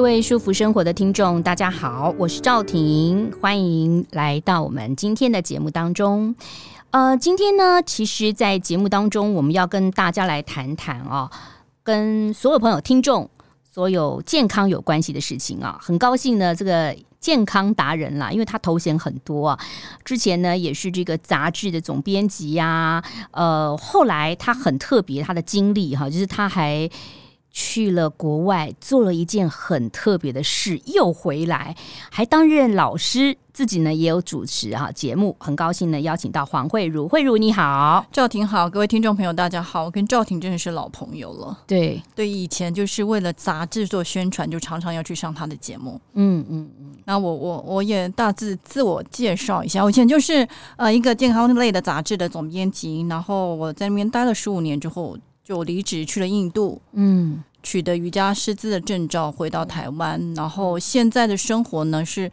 各位舒服生活的听众，大家好，我是赵婷，欢迎来到我们今天的节目当中。呃，今天呢，其实，在节目当中，我们要跟大家来谈谈啊，跟所有朋友、听众，所有健康有关系的事情啊。很高兴呢，这个健康达人啦，因为他头衔很多啊。之前呢，也是这个杂志的总编辑呀，呃，后来他很特别，他的经历哈，就是他还。去了国外，做了一件很特别的事，又回来，还担任老师，自己呢也有主持哈节目。很高兴呢邀请到黄慧茹，慧茹你好，赵婷好，各位听众朋友大家好，我跟赵婷真的是老朋友了。对对，以前就是为了杂志做宣传，就常常要去上她的节目。嗯嗯嗯。那我我我也大致自我介绍一下，我以前就是呃一个健康类的杂志的总编辑，然后我在那边待了十五年之后。就离职去了印度，嗯，取得瑜伽师资的证照，回到台湾，然后现在的生活呢，是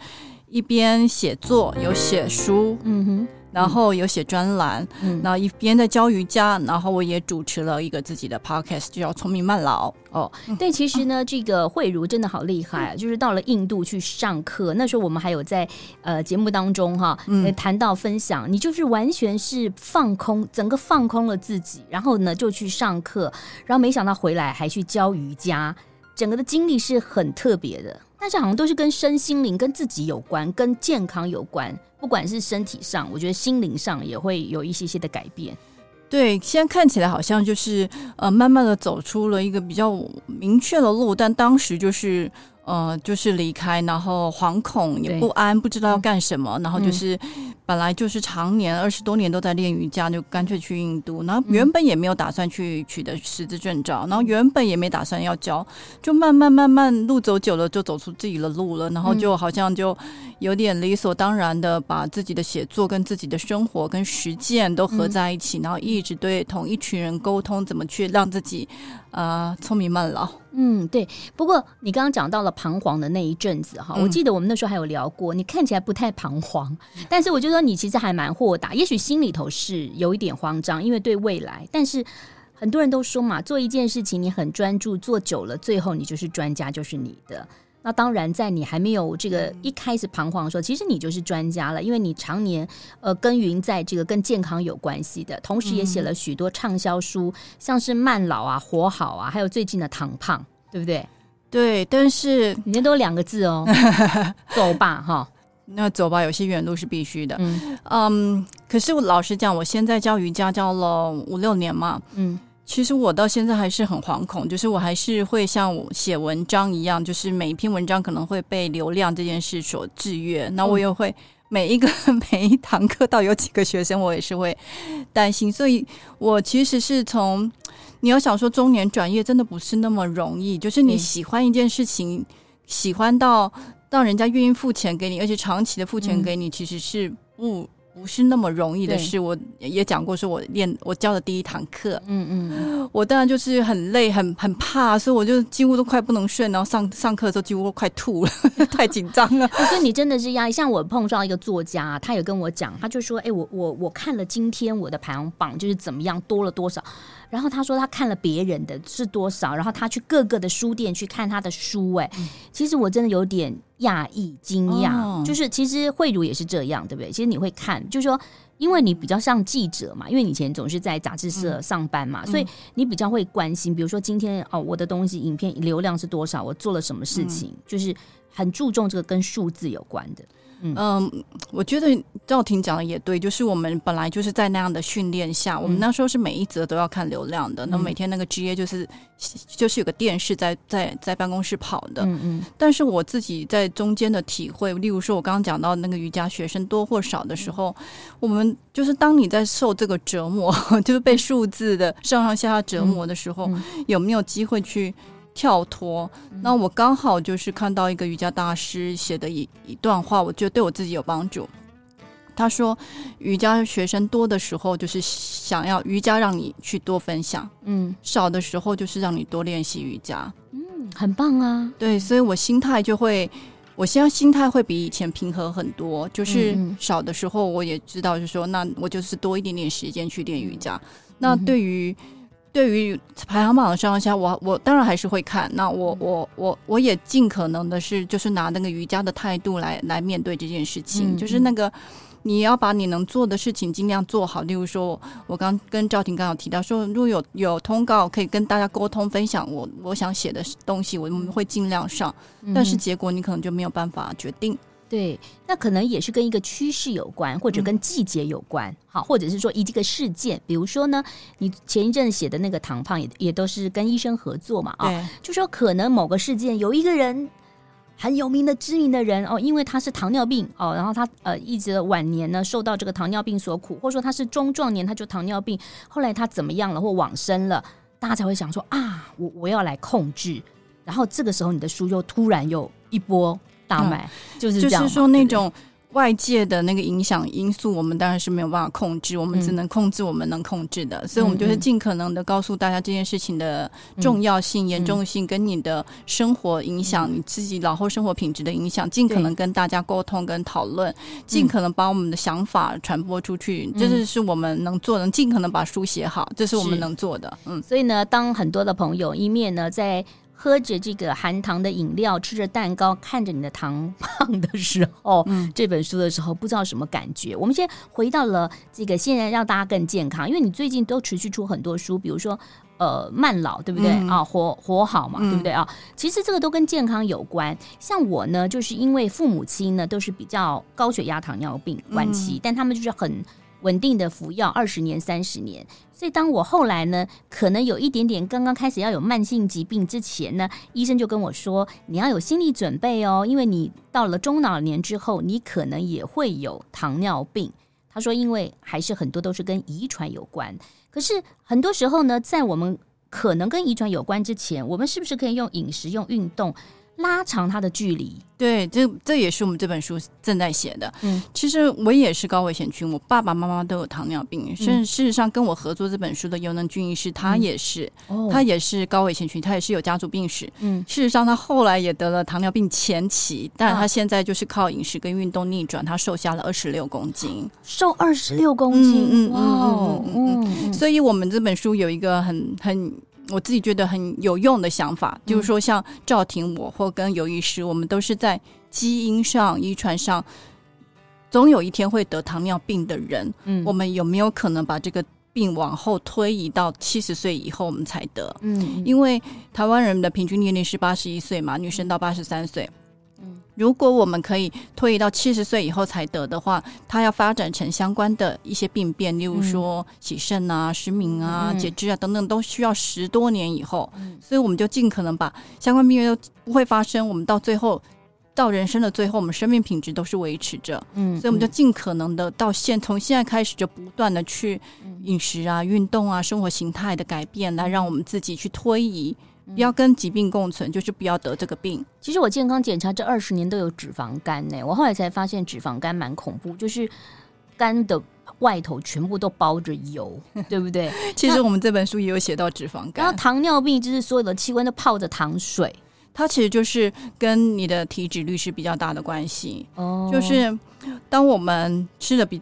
一边写作，有写书，嗯哼。然后有写专栏，嗯，然后一边在教瑜伽，然后我也主持了一个自己的 podcast，就叫聪明慢老。哦，但，其实呢，这个慧如真的好厉害啊！就是到了印度去上课，那时候我们还有在呃节目当中哈，嗯，谈到分享，你就是完全是放空，整个放空了自己，然后呢就去上课，然后没想到回来还去教瑜伽，整个的经历是很特别的。但是好像都是跟身心灵、跟自己有关、跟健康有关。不管是身体上，我觉得心灵上也会有一些些的改变。对，现在看起来好像就是呃，慢慢的走出了一个比较明确的路，但当时就是。呃，就是离开，然后惶恐也不安，不知道要干什么，然后就是本来就是常年二十多年都在练瑜伽，就干脆去印度，然后原本也没有打算去取得师资证照，然后原本也没打算要教，就慢慢慢慢路走久了，就走出自己的路了，然后就好像就有点理所当然的把自己的写作跟自己的生活跟实践都合在一起，然后一直对同一群人沟通怎么去让自己呃聪明慢老。嗯，对。不过你刚刚讲到了彷徨的那一阵子哈，我记得我们那时候还有聊过，你看起来不太彷徨，但是我就说你其实还蛮豁达，也许心里头是有一点慌张，因为对未来。但是很多人都说嘛，做一件事情你很专注，做久了，最后你就是专家，就是你的。那当然，在你还没有这个一开始彷徨的时候，其实你就是专家了，因为你常年呃耕耘在这个跟健康有关系的，同时也写了许多畅销书，像是慢老啊、活好啊，还有最近的糖胖，对不对？对，但是里面都两个字哦，走吧哈。那走吧，有些远路是必须的。嗯嗯，可是我老实讲，我现在教瑜伽教了五六年嘛，嗯。其实我到现在还是很惶恐，就是我还是会像我写文章一样，就是每一篇文章可能会被流量这件事所制约。那我也会每一个 每一堂课到有几个学生，我也是会担心。所以我其实是从你要想说中年转业，真的不是那么容易。就是你喜欢一件事情，喜欢到让人家愿意付钱给你，而且长期的付钱给你，其实是不。不是那么容易的事，我也讲过，说我练我教的第一堂课，嗯嗯，我当然就是很累，很很怕，所以我就几乎都快不能睡，然后上上课的时候几乎都快吐了，太紧张了。所以你真的是压力。像我碰到一个作家，他有跟我讲，他就说，哎、欸，我我我看了今天我的排行榜，就是怎么样多了多少。然后他说他看了别人的是多少，然后他去各个的书店去看他的书，哎，其实我真的有点讶异惊讶，哦、就是其实慧如也是这样，对不对？其实你会看，就是说，因为你比较像记者嘛，因为你以前总是在杂志社上班嘛，嗯、所以你比较会关心，比如说今天哦，我的东西影片流量是多少，我做了什么事情，嗯、就是很注重这个跟数字有关的。嗯，嗯，我觉得赵婷讲的也对，就是我们本来就是在那样的训练下，嗯、我们那时候是每一则都要看流量的。那、嗯、每天那个 GA 就是就是有个电视在在在办公室跑的。嗯嗯。但是我自己在中间的体会，例如说我刚刚讲到那个瑜伽学生多或少的时候，嗯、我们就是当你在受这个折磨，就是被数字的上上下下折磨的时候，有没有机会去？跳脱。嗯、那我刚好就是看到一个瑜伽大师写的一一段话，我觉得对我自己有帮助。他说，瑜伽学生多的时候，就是想要瑜伽让你去多分享，嗯，少的时候就是让你多练习瑜伽，嗯，很棒啊。对，所以我心态就会，我现在心态会比以前平和很多。就是少的时候，我也知道，就是说，那我就是多一点点时间去练瑜伽。嗯、那对于对于排行榜的上下，我我当然还是会看。那我我我我也尽可能的是，就是拿那个瑜伽的态度来来面对这件事情，嗯、就是那个。你要把你能做的事情尽量做好。例如说，我刚跟赵婷刚好提到说，如果有有通告可以跟大家沟通分享我，我我想写的东西，我们会尽量上。但是结果你可能就没有办法决定。对，那可能也是跟一个趋势有关，或者跟季节有关。好，或者是说一这个事件，比如说呢，你前一阵写的那个糖胖也也都是跟医生合作嘛。啊，就说可能某个事件有一个人。很有名的知名的人哦，因为他是糖尿病哦，然后他呃一直晚年呢受到这个糖尿病所苦，或者说他是中壮年他就糖尿病，后来他怎么样了或往生了，大家才会想说啊，我我要来控制，然后这个时候你的书又突然又一波大卖，嗯、就是这样就是说那种。外界的那个影响因素，我们当然是没有办法控制，我们只能控制我们能控制的，嗯、所以我们就是尽可能的告诉大家这件事情的重要性、嗯、严重性，跟你的生活影响、嗯、你自己老后生活品质的影响，尽可能跟大家沟通跟讨论，尽可能把我们的想法传播出去，嗯、这是是我们能做的，尽可能把书写好，这是我们能做的。嗯，所以呢，当很多的朋友一面呢在。喝着这个含糖的饮料，吃着蛋糕，看着你的糖胖的时候，嗯，这本书的时候，不知道什么感觉。我们先回到了这个，现在让大家更健康，因为你最近都持续出很多书，比如说呃慢老，对不对、嗯、啊？活活好嘛，嗯、对不对啊？其实这个都跟健康有关。像我呢，就是因为父母亲呢都是比较高血压、糖尿病晚期，嗯、但他们就是很。稳定的服药二十年、三十年，所以当我后来呢，可能有一点点刚刚开始要有慢性疾病之前呢，医生就跟我说，你要有心理准备哦，因为你到了中老年之后，你可能也会有糖尿病。他说，因为还是很多都是跟遗传有关，可是很多时候呢，在我们可能跟遗传有关之前，我们是不是可以用饮食、用运动？拉长它的距离，对，这这也是我们这本书正在写的。嗯，其实我也是高危险群，我爸爸妈妈都有糖尿病。甚至、嗯、事实上，跟我合作这本书的尤能军医师，他也是，嗯、他也是高危险群，他也是有家族病史。嗯，事实上，他后来也得了糖尿病前期，但他现在就是靠饮食跟运动逆转，他瘦下了二十六公斤，瘦二十六公斤，嗯嗯嗯，所以我们这本书有一个很很。我自己觉得很有用的想法，就是说，像赵婷我或跟尤医师，我们都是在基因上、遗传上，总有一天会得糖尿病的人。嗯，我们有没有可能把这个病往后推移到七十岁以后我们才得？嗯，因为台湾人的平均年龄是八十一岁嘛，女生到八十三岁。如果我们可以推移到七十岁以后才得的话，它要发展成相关的一些病变，例如说洗肾啊、失明啊、截肢啊等等，都需要十多年以后。所以我们就尽可能把相关病变都不会发生。我们到最后，到人生的最后，我们生命品质都是维持着。嗯，所以我们就尽可能的到现从现在开始就不断的去饮食啊、运动啊、生活形态的改变，来让我们自己去推移。不要跟疾病共存，就是不要得这个病。其实我健康检查这二十年都有脂肪肝呢，我后来才发现脂肪肝蛮恐怖，就是肝的外头全部都包着油，对不对？其实我们这本书也有写到脂肪肝。然后糖尿病就是所有的器官都泡着糖水，它其实就是跟你的体脂率是比较大的关系。哦，就是当我们吃的比。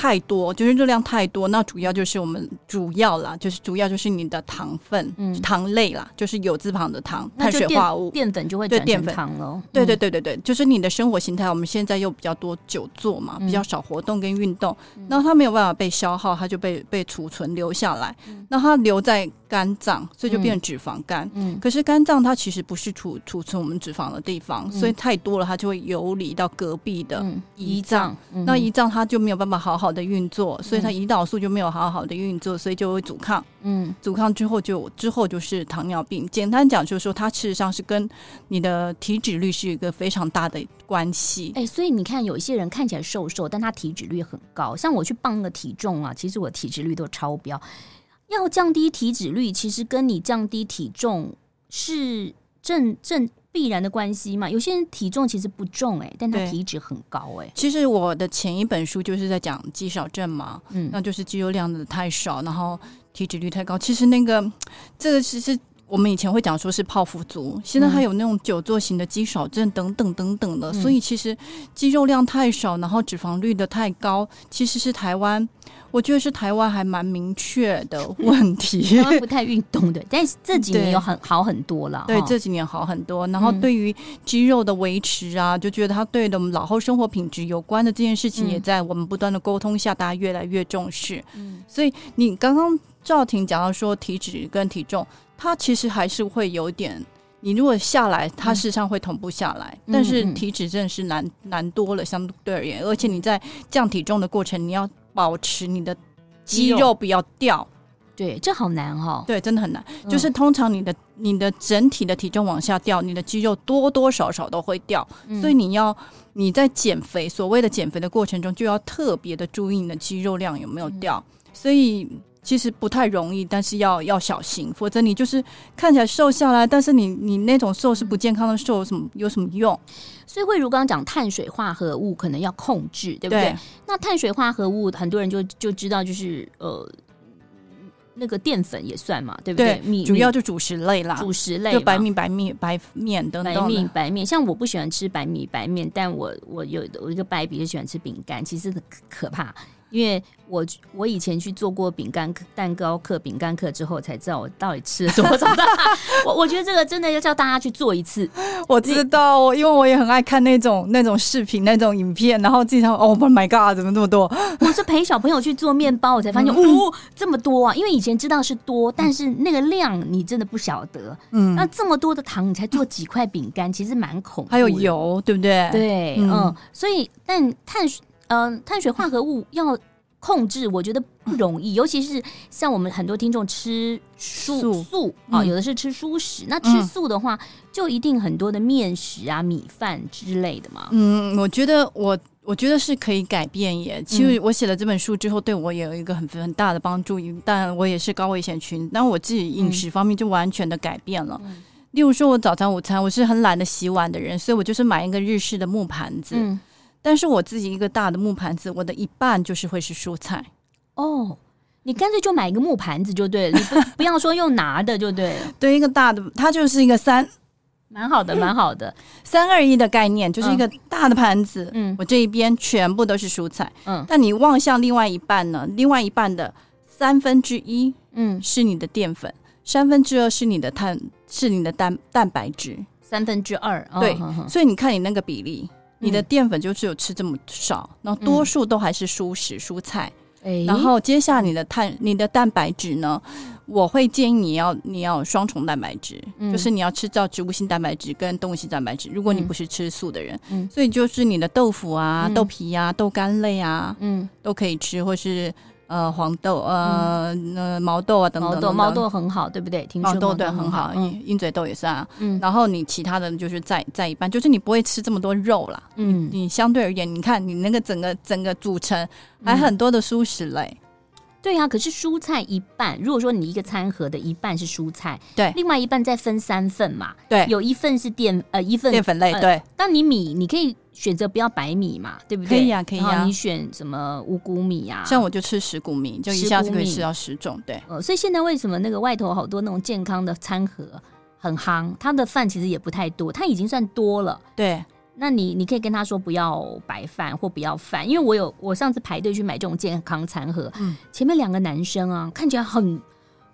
太多就是热量太多，那主要就是我们主要啦，就是主要就是你的糖分，嗯，糖类啦，就是有字旁的糖，碳水化物，淀粉就会对淀粉。糖了。对对对对对，就是你的生活形态，我们现在又比较多久坐嘛，比较少活动跟运动，那它没有办法被消耗，它就被被储存留下来，那它留在肝脏，所以就变成脂肪肝。嗯，可是肝脏它其实不是储储存我们脂肪的地方，所以太多了，它就会游离到隔壁的胰脏，那胰脏它就没有办法好好的运作，所以它胰岛素就没有好好的运作，所以就会阻抗。嗯，阻抗之后就之后就是糖尿病。简单讲就是说，它事实上是跟你的体脂率是一个非常大的关系。哎，所以你看，有一些人看起来瘦瘦，但他体脂率很高。像我去磅个体重啊，其实我体脂率都超标。要降低体脂率，其实跟你降低体重是正正必然的关系嘛？有些人体重其实不重哎、欸，但他体脂很高哎、欸。其实我的前一本书就是在讲肌少症嘛，嗯，那就是肌肉量的太少，然后体脂率太高。其实那个这个其实我们以前会讲说是泡芙族，现在还有那种久坐型的肌少症等等等等的。嗯、所以其实肌肉量太少，然后脂肪率的太高，其实是台湾。我觉得是台湾还蛮明确的 问题，台湾不太运动的，但是这几年有很好很多了。对，这几年好很多。然后对于肌肉的维持啊，就觉得它对的我们老后生活品质有关的这件事情，也在我们不断的沟通下，大家越来越重视。嗯，所以你刚刚赵婷讲到说体脂跟体重，它其实还是会有点，你如果下来，它事实上会同步下来，但是体脂真的是难难多了，相对而言，而且你在降体重的过程，你要。保持你的肌肉不要掉，对，这好难哈、哦。对，真的很难。嗯、就是通常你的你的整体的体重往下掉，你的肌肉多多少少都会掉。嗯、所以你要你在减肥，所谓的减肥的过程中，就要特别的注意你的肌肉量有没有掉。嗯、所以其实不太容易，但是要要小心，否则你就是看起来瘦下来，但是你你那种瘦是不健康的瘦，有什么有什么用？所以慧如刚刚讲碳水化合物可能要控制，对不对？对，那碳水化合物很多人就就知道，就是呃，那个淀粉也算嘛，对不对？对米主要就主食类啦，主食类就白米、白面、白面等等。白米、白面，像我不喜欢吃白米、白面，但我我有我一个败笔就喜欢吃饼干，其实很可怕。因为我我以前去做过饼干蛋糕课、饼干课之后，才知道我到底吃了多少。我我觉得这个真的要叫大家去做一次。我知道，因为我也很爱看那种那种视频、那种影片，然后经常哦，Oh my God，怎么这么多？我是陪小朋友去做面包，我才发现、嗯、哦，这么多啊！因为以前知道是多，但是那个量你真的不晓得。嗯，那这么多的糖，你才做几块饼干，其实蛮恐怖。还有油，对不对？对，嗯，嗯，所以但碳水。嗯、呃，碳水化合物 要控制，我觉得不容易，尤其是像我们很多听众吃素素啊、哦，有的是吃蔬食。嗯、那吃素的话，就一定很多的面食啊、米饭之类的嘛。嗯，我觉得我我觉得是可以改变耶。其实我写了这本书之后，对我也有一个很很大的帮助。但我也是高危险群，但我自己饮食方面就完全的改变了。嗯、例如说，我早餐、午餐，我是很懒得洗碗的人，所以我就是买一个日式的木盘子。嗯但是我自己一个大的木盘子，我的一半就是会是蔬菜。哦，你干脆就买一个木盘子就对了，你不 不要说用拿的就对了。对，一个大的，它就是一个三，蛮好的，蛮好的，三二一的概念，就是一个大的盘子。嗯，我这一边全部都是蔬菜。嗯，但你望向另外一半呢？另外一半的三分之一，嗯，是你的淀粉，三分之二是你的碳，是你的蛋蛋白质，三分之二。对，所以你看你那个比例。你的淀粉就只有吃这么少，然后多数都还是蔬食、嗯、蔬菜。欸、然后接下来你的碳、你的蛋白质呢？我会建议你要你要双重蛋白质，嗯、就是你要吃到植物性蛋白质跟动物性蛋白质。如果你不是吃素的人，嗯、所以就是你的豆腐啊、嗯、豆皮啊、豆干类啊，嗯，都可以吃，或是。呃，黄豆，呃，呃，毛豆啊，等等，等等，毛豆，毛豆很好，对不对？听说毛豆对很好，鹰鹰嘴豆也是啊。嗯，然后你其他的就是在在一半，就是你不会吃这么多肉啦。嗯，你相对而言，你看你那个整个整个组成还很多的蔬食类。嗯对呀、啊，可是蔬菜一半，如果说你一个餐盒的一半是蔬菜，对，另外一半再分三份嘛，对，有一份是淀呃一份淀粉类，对。那、呃、你米你可以选择不要白米嘛，对不对？可以呀、啊，可以呀、啊。你选什么五谷米呀、啊？像我就吃十谷米，就一下子可以吃到十种，对。呃，所以现在为什么那个外头好多那种健康的餐盒很夯？他的饭其实也不太多，他已经算多了，对。那你你可以跟他说不要白饭或不要饭，因为我有我上次排队去买这种健康餐盒，嗯，前面两个男生啊看起来很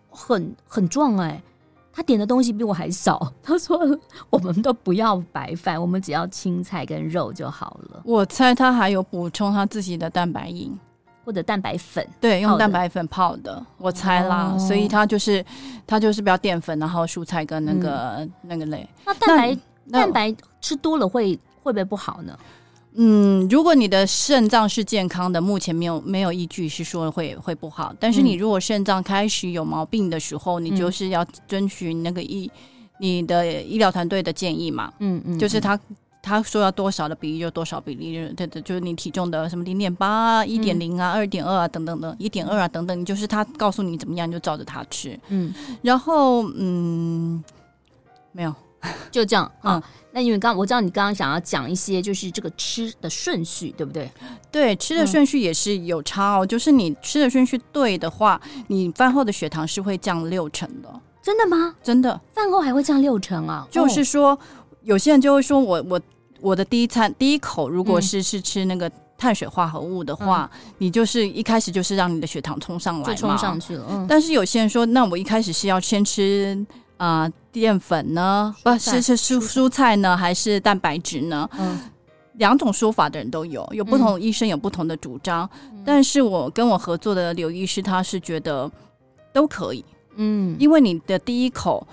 很很壮哎、欸，他点的东西比我还少。他说我们都不要白饭，我们只要青菜跟肉就好了。我猜他还有补充他自己的蛋白饮或者蛋白粉，对，用蛋白粉泡的，我猜啦。哦、所以他就是他就是不要淀粉，然后蔬菜跟那个、嗯、那个类。那蛋白那蛋白吃多了会。会不会不好呢？嗯，如果你的肾脏是健康的，目前没有没有依据是说会会不好。但是你如果肾脏开始有毛病的时候，嗯、你就是要遵循那个医你的医疗团队的建议嘛。嗯嗯，就是他他说要多少的比例就多少比例，对对，就是你体重的什么零点八、一点零啊、二点二啊等等的，一点二啊等等，你就是他告诉你怎么样，你就照着他吃。嗯，然后嗯。没有，就这样。啊，那因为刚我知道你刚刚想要讲一些，就是这个吃的顺序，对不对？对，吃的顺序也是有差哦。嗯、就是你吃的顺序对的话，你饭后的血糖是会降六成的。真的吗？真的，饭后还会降六成啊？就是说，有些人就会说我我我的第一餐第一口如果是、嗯、是吃那个。碳水化合物的话，嗯、你就是一开始就是让你的血糖冲上来就，冲上去了。嗯、但是有些人说，那我一开始是要先吃啊、呃、淀粉呢，不是是蔬蔬菜呢，还是蛋白质呢？嗯，两种说法的人都有，有不同的医生有不同的主张。嗯、但是我跟我合作的刘医师，他是觉得都可以。嗯，因为你的第一口。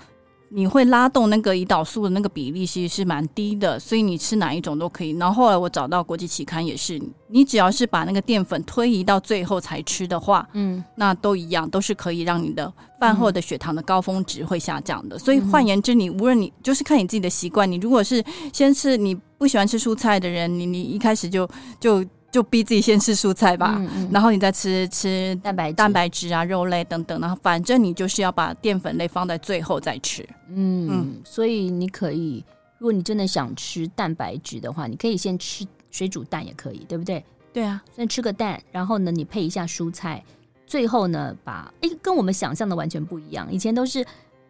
你会拉动那个胰岛素的那个比例，其实是蛮低的，所以你吃哪一种都可以。然后后来我找到国际期刊也是，你只要是把那个淀粉推移到最后才吃的话，嗯，那都一样，都是可以让你的饭后的血糖的高峰值会下降的。所以换言之，你无论你就是看你自己的习惯，你如果是先吃你不喜欢吃蔬菜的人，你你一开始就就。就逼自己先吃蔬菜吧，嗯嗯、然后你再吃吃蛋白蛋白质啊、肉类等等，然后反正你就是要把淀粉类放在最后再吃。嗯，嗯，所以你可以，如果你真的想吃蛋白质的话，你可以先吃水煮蛋也可以，对不对？对啊，先吃个蛋，然后呢，你配一下蔬菜，最后呢，把哎，跟我们想象的完全不一样。以前都是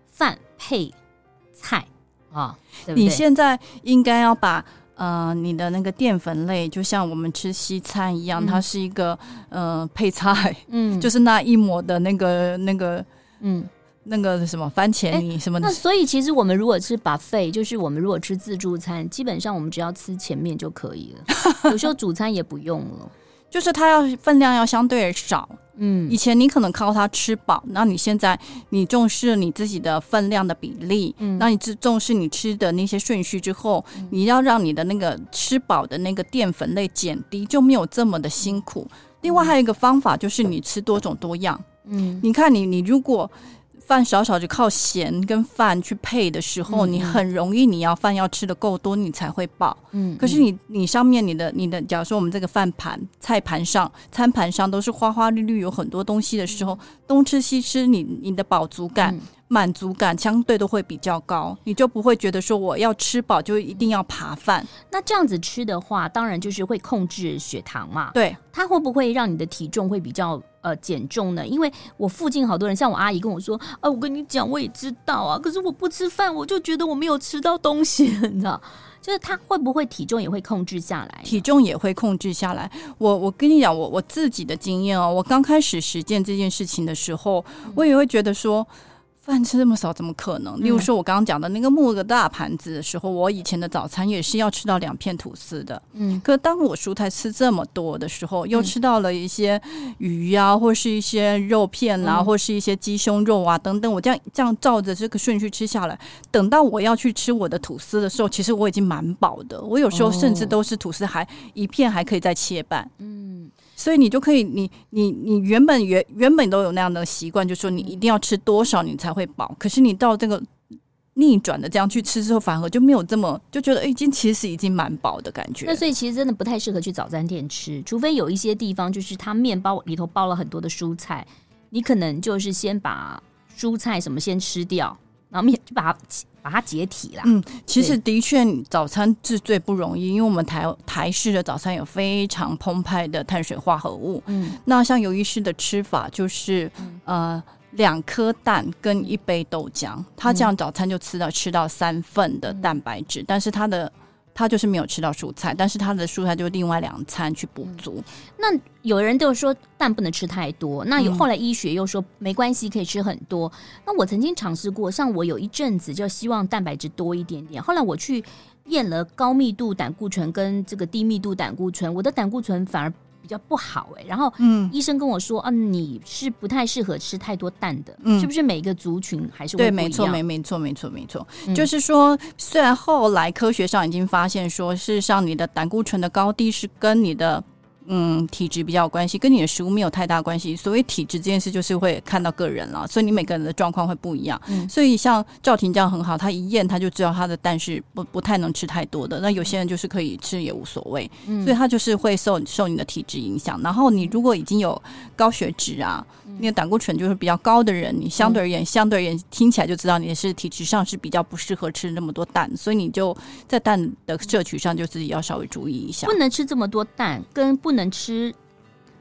饭配菜啊，对对？你现在应该要把。呃，你的那个淀粉类，就像我们吃西餐一样，嗯、它是一个呃配菜，嗯，就是那一抹的那个那个，嗯，那个什么番茄泥什么的。那所以其实我们如果吃 buffet，就是我们如果吃自助餐，基本上我们只要吃前面就可以了，有时候主餐也不用了，就是它要分量要相对少。嗯，以前你可能靠它吃饱，那你现在你重视你自己的分量的比例，嗯，那你重重视你吃的那些顺序之后，嗯，你要让你的那个吃饱的那个淀粉类减低，就没有这么的辛苦。另外还有一个方法就是你吃多种多样，嗯，你看你你如果。饭少少就靠咸跟饭去配的时候，嗯、你很容易你要饭要吃的够多，你才会饱。嗯，可是你你上面你的你的，假如说我们这个饭盘菜盘上餐盘上都是花花绿绿有很多东西的时候，东吃西吃，你你的饱足感、满足感相对都会比较高，你就不会觉得说我要吃饱就一定要扒饭。那这样子吃的话，当然就是会控制血糖嘛。对，它会不会让你的体重会比较？呃，减重呢？因为我附近好多人，像我阿姨跟我说，啊，我跟你讲，我也知道啊，可是我不吃饭，我就觉得我没有吃到东西，你知道？就是他会不会体重也会控制下来？体重也会控制下来。我我跟你讲，我我自己的经验哦，我刚开始实践这件事情的时候，我也会觉得说。饭吃这么少，怎么可能？例如说，我刚刚讲的那个木个大盘子的时候，我以前的早餐也是要吃到两片吐司的。嗯，可当我蔬菜吃这么多的时候，又吃到了一些鱼呀、啊，或是一些肉片啊，或是一些鸡胸肉啊等等，我这样这样照着这个顺序吃下来，等到我要去吃我的吐司的时候，其实我已经蛮饱的。我有时候甚至都是吐司还一片还可以再切半。嗯。所以你就可以，你你你原本原原本都有那样的习惯，就是说你一定要吃多少你才会饱。可是你到这个逆转的这样去吃之后，反而就没有这么就觉得已经其实已经蛮饱的感觉。那所以其实真的不太适合去早餐店吃，除非有一些地方就是它面包里头包了很多的蔬菜，你可能就是先把蔬菜什么先吃掉，然后面就把它。把它解体啦。嗯，其实的确，早餐是最不容易，因为我们台台式的早餐有非常澎湃的碳水化合物。嗯，那像尤医师的吃法就是，嗯、呃，两颗蛋跟一杯豆浆，他这样早餐就吃到吃到三份的蛋白质，嗯、但是他的。他就是没有吃到蔬菜，但是他的蔬菜就另外两餐去补足。那有人就说蛋不能吃太多，那有后来医学又说没关系，可以吃很多。那我曾经尝试过，像我有一阵子就希望蛋白质多一点点，后来我去验了高密度胆固醇跟这个低密度胆固醇，我的胆固醇反而。比较不好哎、欸，然后嗯，医生跟我说、嗯、啊，你是不太适合吃太多蛋的，嗯，是不是每一个族群还是？对，没错，没没错，没错，没错，嗯、就是说，虽然后来科学上已经发现说，事实上你的胆固醇的高低是跟你的嗯，体质比较有关系，跟你的食物没有太大关系。所谓体质这件事，就是会看到个人了，所以你每个人的状况会不一样。嗯，所以像赵婷这样很好，他一验他就知道他的蛋是不不太能吃太多的。那有些人就是可以吃也无所谓，嗯，所以他就是会受受你的体质影响。然后你如果已经有高血脂啊，那个胆固醇就是比较高的人，你相对而言，嗯，相对而言听起来就知道你是体质上是比较不适合吃那么多蛋，所以你就在蛋的摄取上就自己要稍微注意一下，不能吃这么多蛋，跟不能吃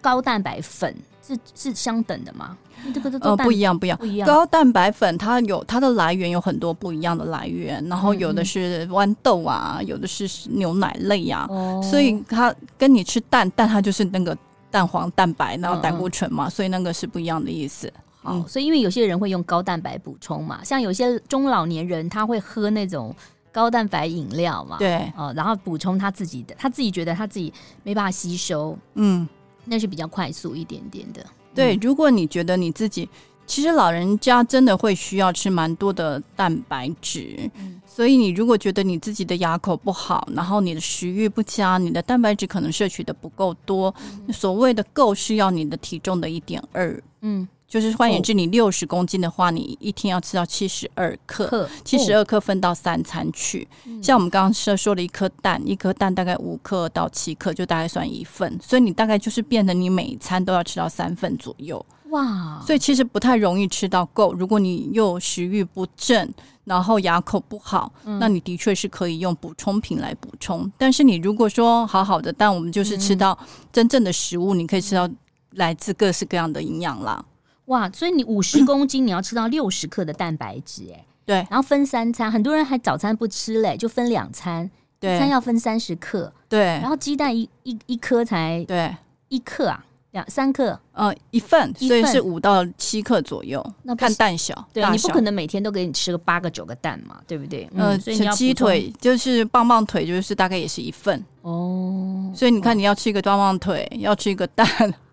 高蛋白粉是是相等的吗？这个都呃不一样，不一样，不一样。高蛋白粉它有它的来源有很多不一样的来源，然后有的是豌豆啊，有的是牛奶类呀、所以它跟你吃蛋蛋它就是那个蛋黄蛋白，然后胆固醇嘛、嗯，所以那个是不一样的意思。好，所以因为有些人会用高蛋白补充嘛，像有些中老年人他会喝那种。高蛋白饮料嘛，对，哦，然后补充他自己的，他自己觉得他自己没办法吸收，嗯，那是比较快速一点点的。对，如果你觉得你自己，其实老人家真的会需要吃蛮多的蛋白质，嗯，所以你如果觉得你自己的牙口不好，然后你的食欲不佳，你的蛋白质可能摄取的不够多，嗯，所谓的够是要你的体重的一点二，嗯。就是换言之，你六十公斤的话，你一天要吃到七十二克，七十二克分到三餐去。像我们刚刚说说了一颗蛋，一颗蛋大概五克到七克，就大概算一份。所以你大概就是变得你每一餐都要吃到三份左右。哇！所以其实不太容易吃到够。如果你又食欲不振，然后牙口不好，那你的确是可以用补充品来补充。但是你如果说好好的，但我们就是吃到真正的食物，你可以吃到来自各式各样的营养啦。哇，所以你五十 公斤，你要吃到六十克的蛋白质，哎，对，然后分三餐，很多人还早餐不吃嘞，就分两餐，对，一餐要分三十克，对，然后鸡蛋一一一颗才对。一克啊，两三克，呃，一份，所以是五到七克左右，那看蛋小，对，你不可能每天都给你吃个八个九个蛋嘛，对不对？呃，所以鸡腿就是棒棒腿，就是大概也是一份。哦，所以你看你要吃一个棒棒腿，要吃一个蛋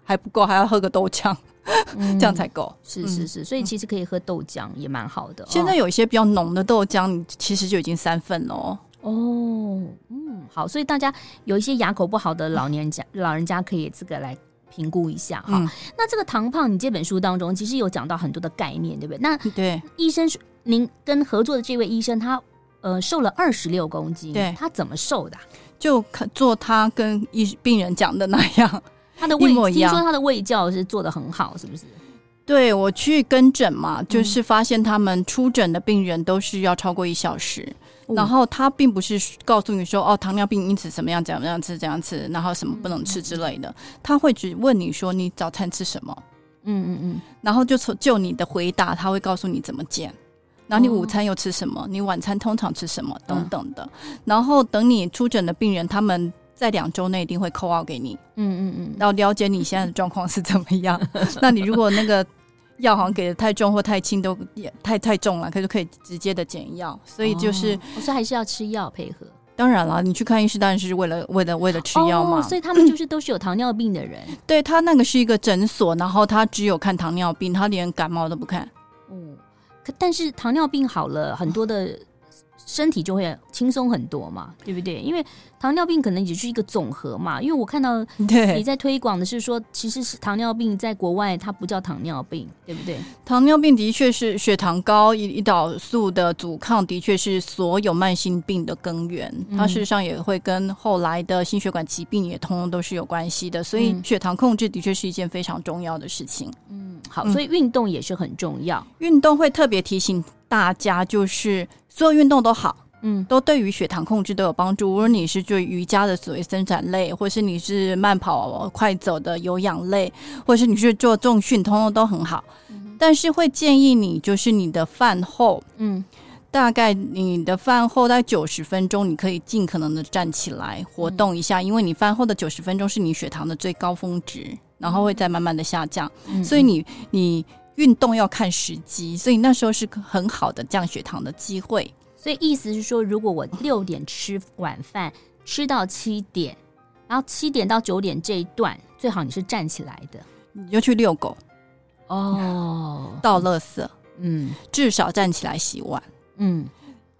还不够，还要喝个豆浆。嗯、这样才够，是是是，所以其实可以喝豆浆也蛮好的。现在有一些比较浓的豆浆，其实就已经三份了哦。哦，嗯，好，所以大家有一些牙口不好的老年家、老人家，可以这个来评估一下哈、嗯。那这个糖胖，你这本书当中其实有讲到很多的概念，对不对？那对医生，您跟合作的这位医生，他呃瘦了二十六公斤，对，他怎么瘦的？就做他跟医病人讲的那样。他的胃，听说他的胃教是做的很好，是不是？对，我去跟诊嘛，就是发现他们出诊的病人都是要超过一小时，嗯、然后他并不是告诉你说哦，糖尿病因此怎么样怎么样吃怎样吃，然后什么不能吃之类的，嗯、他会只问你说你早餐吃什么，嗯嗯嗯，然后就从就你的回答，他会告诉你怎么减，然后你午餐又吃什么，你晚餐通常吃什么？等等的，然后等你出诊的病人他们。在两周内一定会 call out 给你，嗯嗯嗯，然后了解你现在的状况是怎么样。那你如果那个药好像给的太重或太轻，都也太太重了，可就可以直接的减药。所以就是，我说还是要吃药配合。当然了，你去看医师当然是为了为了为了吃药嘛。哦，所以他们就是都是有糖尿病的人。对，他那个是一个诊所，然后他只有看糖尿病，他连感冒都不看。嗯，可但是糖尿病好了很多的。身体就会轻松很多嘛，对不对？因为糖尿病可能也是一个总和嘛。因为我看到你在推广的是说，其实是糖尿病在国外它不叫糖尿病，对不对？糖尿病的确是血糖高、胰岛素的阻抗，的确是所有慢性病的根源。它事实上也会跟后来的心血管疾病也通通都是有关系的。所以血糖控制的确是一件非常重要的事情。嗯，好，所以运动也是很重要。运动会特别提醒大家，就是。所有运动都好，嗯，都对于血糖控制都有帮助。无论你是做瑜伽的所谓伸展类，或是你是慢跑、快走的有氧类，或是你是做重训，通通都很好。嗯、但是会建议你，就是你的饭后，嗯，大概你的饭后大概九十分钟，你可以尽可能的站起来活动一下，嗯、因为你饭后的九十分钟是你血糖的最高峰值，然后会再慢慢的下降，嗯、所以你你。运动要看时机，所以那时候是很好的降血糖的机会。所以意思是说，如果我六点吃晚饭，吃到七点，然后七点到九点这一段，最好你是站起来的，你就去遛狗哦，倒垃圾，嗯，至少站起来洗碗，嗯。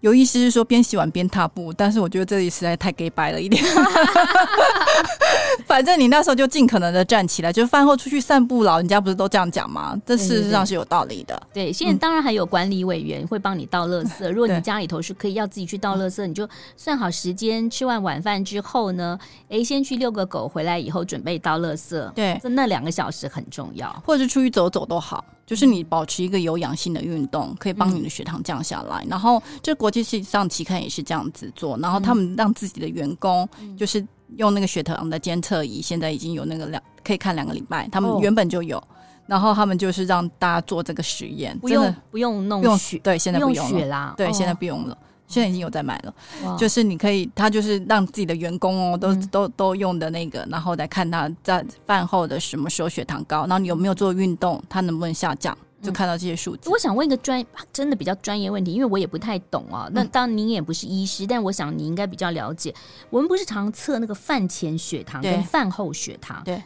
有意思是说边洗碗边踏步，但是我觉得这里实在太给白了一点。反正你那时候就尽可能的站起来，就是饭后出去散步，老人家不是都这样讲吗？这事实上是有道理的。对，对，对，现在当然还有管理委员会帮你倒垃圾。如果你家里头是可以要自己去倒垃圾，你就算好时间，吃完晚饭之后呢，哎，先去遛个狗，回来以后准备倒垃圾。对，这那两个小时很重要，或者是出去走走都好。就是你保持一个有氧性的运动，可以帮你的血糖降下来。嗯、然后，这国际上期刊也是这样子做。然后，他们让自己的员工就是用那个血糖的监测仪，现在已经有那个两可以看两个礼拜。他们原本就有，哦、然后他们就是让大家做这个实验，不用不用弄用血，对，现在不用，不用血啦，对，哦、现在不用了。现在已经有在买了，就是你可以，他就是让自己的员工哦，都、嗯、都都用的那个，然后来看他在饭后的什么时候血糖高，然后你有没有做运动，他能不能下降，就看到这些数字。我想问一个专真的比较专业问题，因为我也不太懂啊。那当然您也不是医师，但我想你应该比较了解。我们不是常测那个饭前血糖跟饭后血糖？对。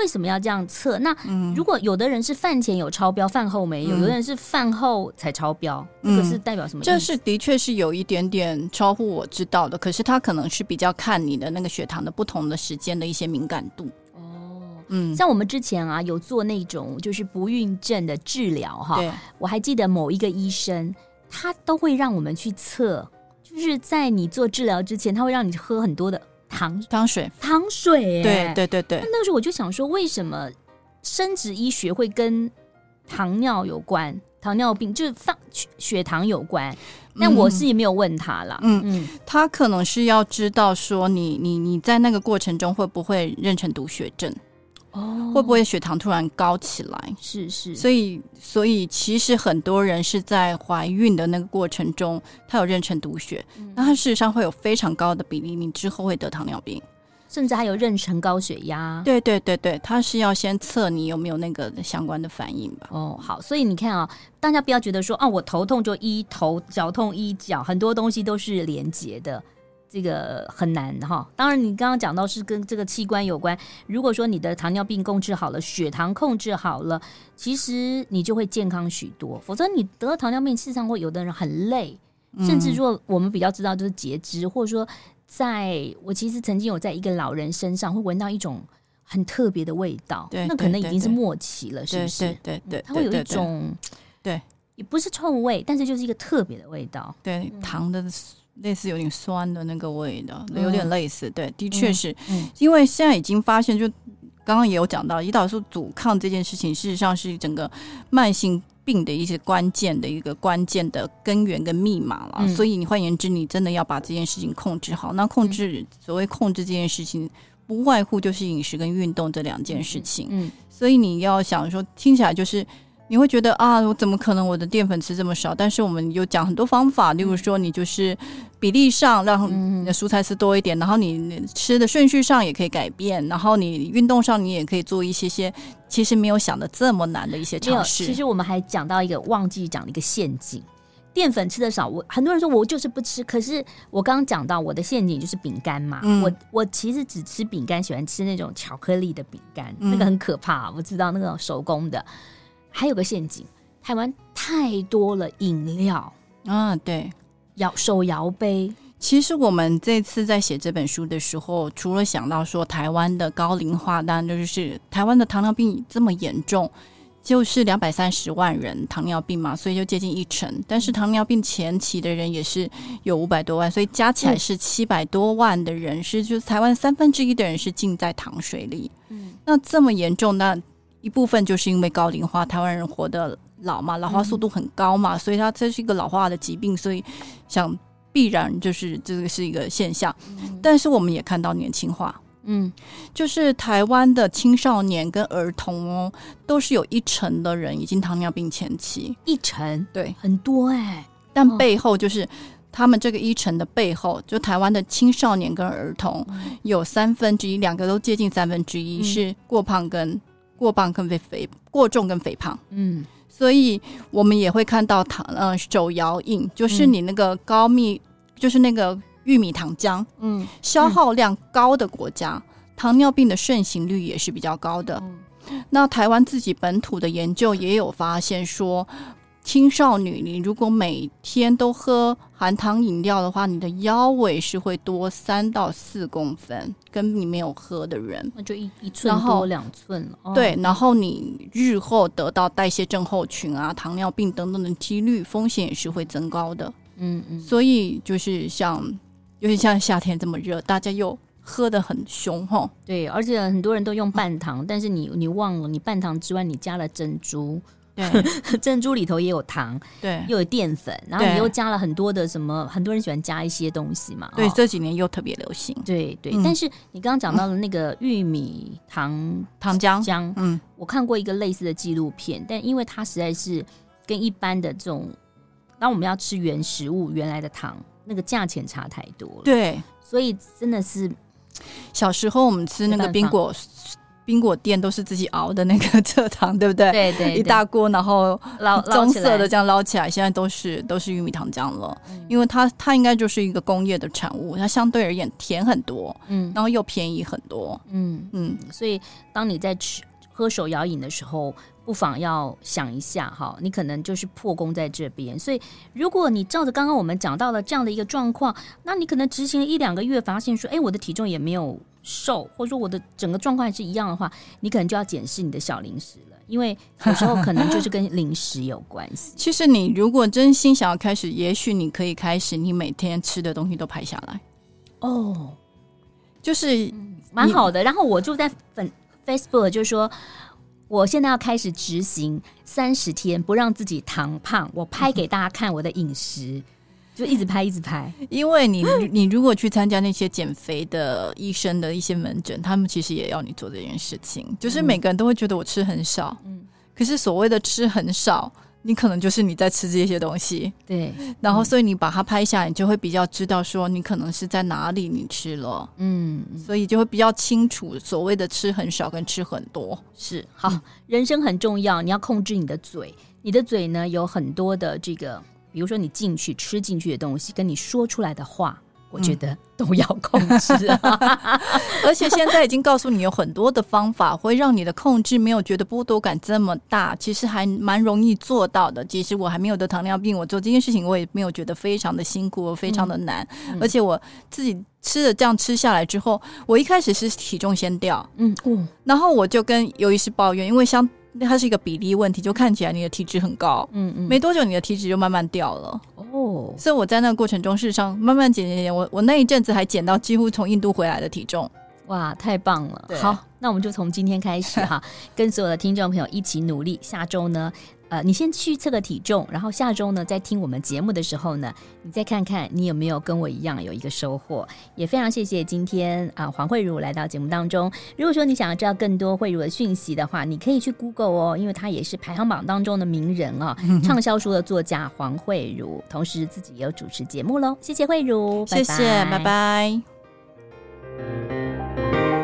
为什么要这样测？那如果有的人是饭前有超标，饭后没有；有的人是饭后才超标，这个是代表什么？这是的确是有一点点超乎我知道的，可是他可能是比较看你的那个血糖的不同的时间的一些敏感度。哦，嗯，像我们之前啊有做那种就是不孕症的治疗哈，我还记得某一个医生他都会让我们去测，就是在你做治疗之前，他会让你喝很多的。糖糖水，糖水，对对对对。那那个时候我就想说，为什么生殖医学会跟糖尿有关？糖尿病就是放血糖有关？但我是也没有问他啦。嗯嗯，他可能是要知道说你，你你你在那个过程中会不会妊娠毒血症？哦，会不会血糖突然高起来？是是，所以所以其实很多人是在怀孕的那个过程中，他有妊娠毒血，嗯、那他事实上会有非常高的比例，你之后会得糖尿病，甚至还有妊娠高血压。对对对对，他是要先测你有没有那个相关的反应吧。哦，好，所以你看啊、哦，大家不要觉得说啊，我头痛就医头，脚痛医脚，很多东西都是连结的。这个很难哈，当然你刚刚讲到是跟这个器官有关。如果说你的糖尿病控制好了，血糖控制好了，其实你就会健康许多。否则你得了糖尿病，事实上会有的人很累，甚至说我们比较知道就是截肢，或者说在我其实曾经有在一个老人身上会闻到一种很特别的味道，对，那可能已经是末期了，是不是？对对对，它会有一种对，也不是臭味，但是就是一个特别的味道，对，糖的。类似有点酸的那个味道，有点类似，对，的确是，嗯，因为现在已经发现，就刚刚也有讲到，胰岛素阻抗这件事情，事实上是整个慢性病的一些关键的一个关键的根源跟密码了。所以你换言之，你真的要把这件事情控制好。那控制所谓控制这件事情，不外乎就是饮食跟运动这两件事情。嗯，所以你要想说，听起来就是。你会觉得啊，我怎么可能我的淀粉吃这么少？但是我们有讲很多方法，例如说你就是比例上让你的蔬菜吃多一点，然后你吃的顺序上也可以改变，然后你运动上你也可以做一些些其实没有想的这么难的一些尝试。其实我们还讲到一个忘记讲的一个陷阱，淀粉吃的少，我很多人说我就是不吃，可是我刚刚讲到我的陷阱就是饼干嘛，嗯、我我其实只吃饼干，喜欢吃那种巧克力的饼干，嗯、那个很可怕，我知道那个手工的。还有个陷阱，台湾太多了饮料啊，对，摇手摇杯。其实我们这次在写这本书的时候，除了想到说台湾的高龄化，当然就是台湾的糖尿病这么严重，就是两百三十万人糖尿病嘛，所以就接近一成。但是糖尿病前期的人也是有五百多万，所以加起来是七百多万的人，是就是台湾三分之一的人是浸在糖水里。嗯，那这么严重，那。一部分就是因为高龄化，台湾人活得老嘛，老化速度很高嘛，嗯、所以它这是一个老化的疾病，所以想必然就是这个是一个现象。嗯、但是我们也看到年轻化，嗯，就是台湾的青少年跟儿童哦，都是有一成的人已经糖尿病前期，一成对，很多哎、欸，但背后就是他们这个一成的背后，就台湾的青少年跟儿童有三分之一，两个都接近三分之一是过胖跟。过磅跟肥肥，过重跟肥胖，嗯，所以我们也会看到糖，呃，手摇印就是你那个高密，嗯、就是那个玉米糖浆，嗯，消耗量高的国家，嗯、糖尿病的盛行率也是比较高的。嗯、那台湾自己本土的研究也有发现说，青少女，你如果每天都喝含糖饮料的话，你的腰围是会多三到四公分，跟你没有喝的人，那就一一寸多两寸了。哦、对，然后你日后得到代谢症候群啊、糖尿病等等的几率风险也是会增高的。嗯嗯，所以就是像，尤其像夏天这么热，大家又喝的很凶吼。对，而且很多人都用半糖，嗯、但是你你忘了，你半糖之外，你加了珍珠。对，珍珠里头也有糖，对，又有淀粉，然后你又加了很多的什么，很多人喜欢加一些东西嘛。对，这几年又特别流行。对对，但是你刚刚讲到的那个玉米糖糖浆，嗯，我看过一个类似的纪录片，但因为它实在是跟一般的这种，当我们要吃原食物原来的糖，那个价钱差太多了。对，所以真的是小时候我们吃那个冰果。冰果店都是自己熬的那个 蔗糖，对不对？对对，对，一大锅，然后捞棕色的这样捞起来，现在都是都是玉米糖浆了，嗯、因为它它应该就是一个工业的产物，它相对而言甜很多，嗯，然后又便宜很多，嗯。嗯，所以当你在吃喝手摇饮的时候，不妨要想一下哈，你可能就是破功在这边。所以如果你照着刚刚我们讲到了这样的一个状况，那你可能执行了一两个月，发现说，哎，我的体重也没有。瘦，或者说我的整个状况是一样的话，你可能就要检视你的小零食了，因为有时候可能就是跟零食有关系。其实你如果真心想要开始，也许你可以开始，你每天吃的东西都拍下来。哦，就是、嗯、蛮好的。然后我就在粉 Facebook 就说，我现在要开始执行三十天不让自己糖胖，我拍给大家看我的饮食。就一直拍，一直拍，因为你你如果去参加那些减肥的医生的一些门诊，他们其实也要你做这件事情。就是每个人都会觉得我吃很少，嗯，可是所谓的吃很少，你可能就是你在吃这些东西，对。然后，所以你把它拍下来，你就会比较知道说你可能是在哪里你吃了，嗯，所以就会比较清楚所谓的吃很少跟吃很多是好。人生很重要，你要控制你的嘴，你的嘴呢有很多的这个。比如说，你进去吃进去的东西，跟你说出来的话，我觉得都要控制。而且现在已经告诉你有很多的方法，会让你的控制没有觉得剥夺感这么大，其实还蛮容易做到的。即使我还没有得糖尿病，我做这件事情，我也没有觉得非常的辛苦，非常的难。嗯、而且我自己吃的这样吃下来之后，我一开始是体重先掉，嗯嗯，然后我就跟尤医师抱怨，因为像。那它是一个比例问题，就看起来你的体脂很高，嗯嗯，没多久你的体脂就慢慢掉了，哦，所以我在那个过程中，事实上慢慢减减减，我我那一阵子还减到几乎从印度回来的体重，哇，太棒了！好，那我们就从今天开始哈，跟所有的听众朋友一起努力，下周呢。呃，你先去测个体重，然后下周呢，在听我们节目的时候呢，你再看看你有没有跟我一样有一个收获。也非常谢谢今天啊、呃、黄慧茹来到节目当中。如果说你想要知道更多慧茹的讯息的话，你可以去 Google 哦，因为她也是排行榜当中的名人啊、哦，畅销书的作家黄慧茹，同时自己也有主持节目喽。谢谢慧茹，谢谢，拜拜。拜拜。